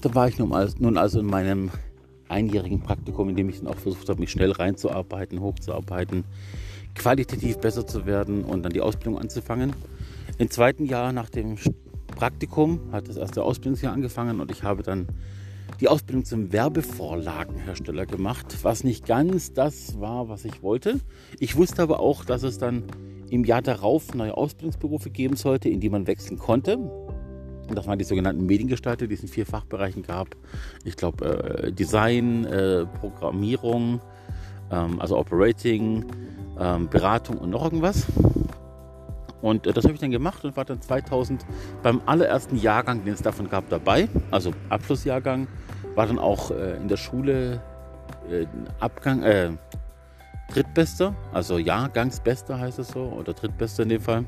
Da war ich nun also in meinem einjährigen Praktikum, in dem ich dann auch versucht habe, mich schnell reinzuarbeiten, hochzuarbeiten, qualitativ besser zu werden und dann die Ausbildung anzufangen. Im zweiten Jahr nach dem Praktikum hat das erste Ausbildungsjahr angefangen und ich habe dann die Ausbildung zum Werbevorlagenhersteller gemacht, was nicht ganz das war, was ich wollte. Ich wusste aber auch, dass es dann im Jahr darauf neue Ausbildungsberufe geben sollte, in die man wechseln konnte. Das waren die sogenannten Mediengestalter, die es in vier Fachbereichen gab. Ich glaube äh, Design, äh, Programmierung, ähm, also Operating, ähm, Beratung und noch irgendwas. Und äh, das habe ich dann gemacht und war dann 2000 beim allerersten Jahrgang, den es davon gab, dabei. Also Abschlussjahrgang. War dann auch äh, in der Schule äh, Abgang, äh, Drittbester, also Jahrgangsbester heißt es so, oder Drittbester in dem Fall.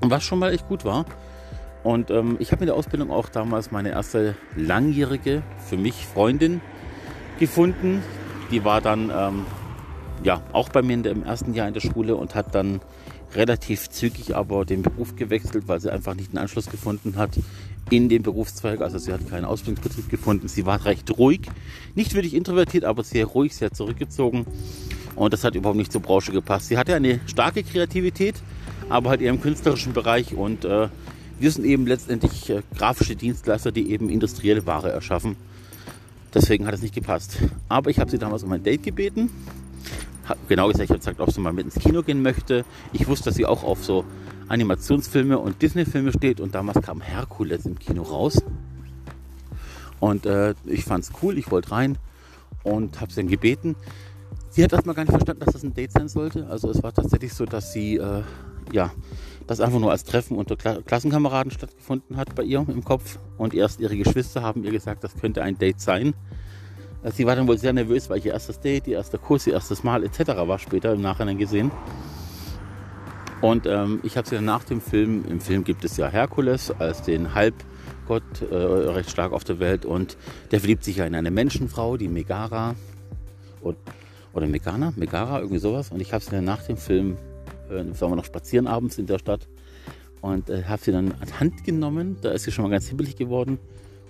Und was schon mal echt gut war. Und ähm, ich habe in der Ausbildung auch damals meine erste langjährige, für mich Freundin gefunden. Die war dann ähm, ja auch bei mir in der, im ersten Jahr in der Schule und hat dann relativ zügig aber den Beruf gewechselt, weil sie einfach nicht einen Anschluss gefunden hat in dem Berufszweig. Also sie hat keinen Ausbildungsbetrieb gefunden. Sie war recht ruhig, nicht wirklich introvertiert, aber sehr ruhig, sehr zurückgezogen. Und das hat überhaupt nicht zur Branche gepasst. Sie hatte eine starke Kreativität, aber halt eher im künstlerischen Bereich. Und äh, wir sind eben letztendlich äh, grafische Dienstleister, die eben industrielle Ware erschaffen. Deswegen hat es nicht gepasst. Aber ich habe sie damals um ein Date gebeten genau gesagt, ich habe gesagt, ob sie mal mit ins Kino gehen möchte. Ich wusste, dass sie auch auf so Animationsfilme und Disney-Filme steht und damals kam Herkules im Kino raus. Und äh, ich fand es cool, ich wollte rein und habe sie dann gebeten. Sie hat erstmal gar nicht verstanden, dass das ein Date sein sollte. Also es war tatsächlich so, dass sie äh, ja das einfach nur als Treffen unter Kla Klassenkameraden stattgefunden hat bei ihr im Kopf. Und erst ihre Geschwister haben ihr gesagt, das könnte ein Date sein. Sie war dann wohl sehr nervös, weil ihr erstes Date, ihr erster Kuss, ihr erstes Mal etc. war später im Nachhinein gesehen. Und ähm, ich habe sie dann nach dem Film, im Film gibt es ja Herkules als den Halbgott äh, recht stark auf der Welt und der verliebt sich ja in eine Menschenfrau, die Megara und, oder Megana, Megara, irgendwie sowas. Und ich habe sie dann nach dem Film, äh, waren wir noch spazieren abends in der Stadt und äh, habe sie dann an Hand genommen, da ist sie schon mal ganz hibbelig geworden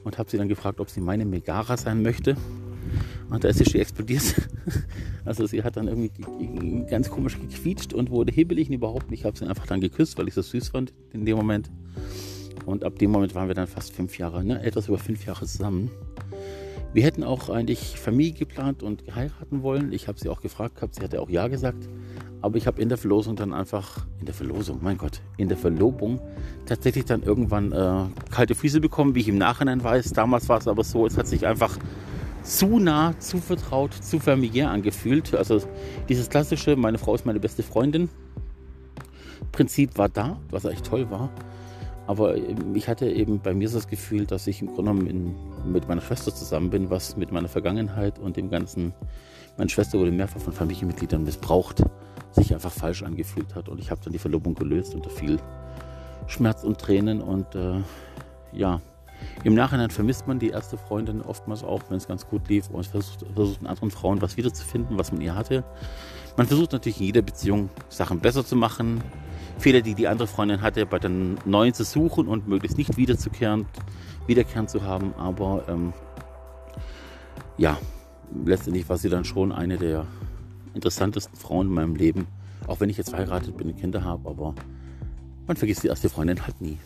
und habe sie dann gefragt, ob sie meine Megara sein möchte. Und da ist sie schon explodiert. Also sie hat dann irgendwie ganz komisch gequietscht und wurde hebelig und überhaupt nicht. Ich habe sie einfach dann geküsst, weil ich das süß fand in dem Moment. Und ab dem Moment waren wir dann fast fünf Jahre, ne? etwas über fünf Jahre zusammen. Wir hätten auch eigentlich Familie geplant und heiraten wollen. Ich habe sie auch gefragt gehabt, sie hatte auch Ja gesagt. Aber ich habe in der Verlosung dann einfach, in der Verlosung, mein Gott, in der Verlobung tatsächlich dann irgendwann äh, kalte Füße bekommen, wie ich im Nachhinein weiß. Damals war es aber so, es hat sich einfach zu nah, zu vertraut, zu familiär angefühlt. Also dieses klassische, meine Frau ist meine beste Freundin. Prinzip war da, was echt toll war. Aber ich hatte eben bei mir das Gefühl, dass ich im Grunde genommen mit meiner Schwester zusammen bin, was mit meiner Vergangenheit und dem Ganzen, meine Schwester wurde mehrfach von Familienmitgliedern missbraucht, sich einfach falsch angefühlt hat. Und ich habe dann die Verlobung gelöst unter viel Schmerz und Tränen. Und äh, ja, im Nachhinein vermisst man die erste Freundin oftmals auch, wenn es ganz gut lief und versucht, versucht in anderen Frauen was wiederzufinden, was man ihr hatte. Man versucht natürlich in jeder Beziehung Sachen besser zu machen, Fehler, die die andere Freundin hatte, bei den neuen zu suchen und möglichst nicht wiederzukehren, wiederkehren zu haben. Aber ähm, ja, letztendlich war sie dann schon eine der interessantesten Frauen in meinem Leben. Auch wenn ich jetzt verheiratet bin und Kinder habe, aber man vergisst die erste Freundin halt nie.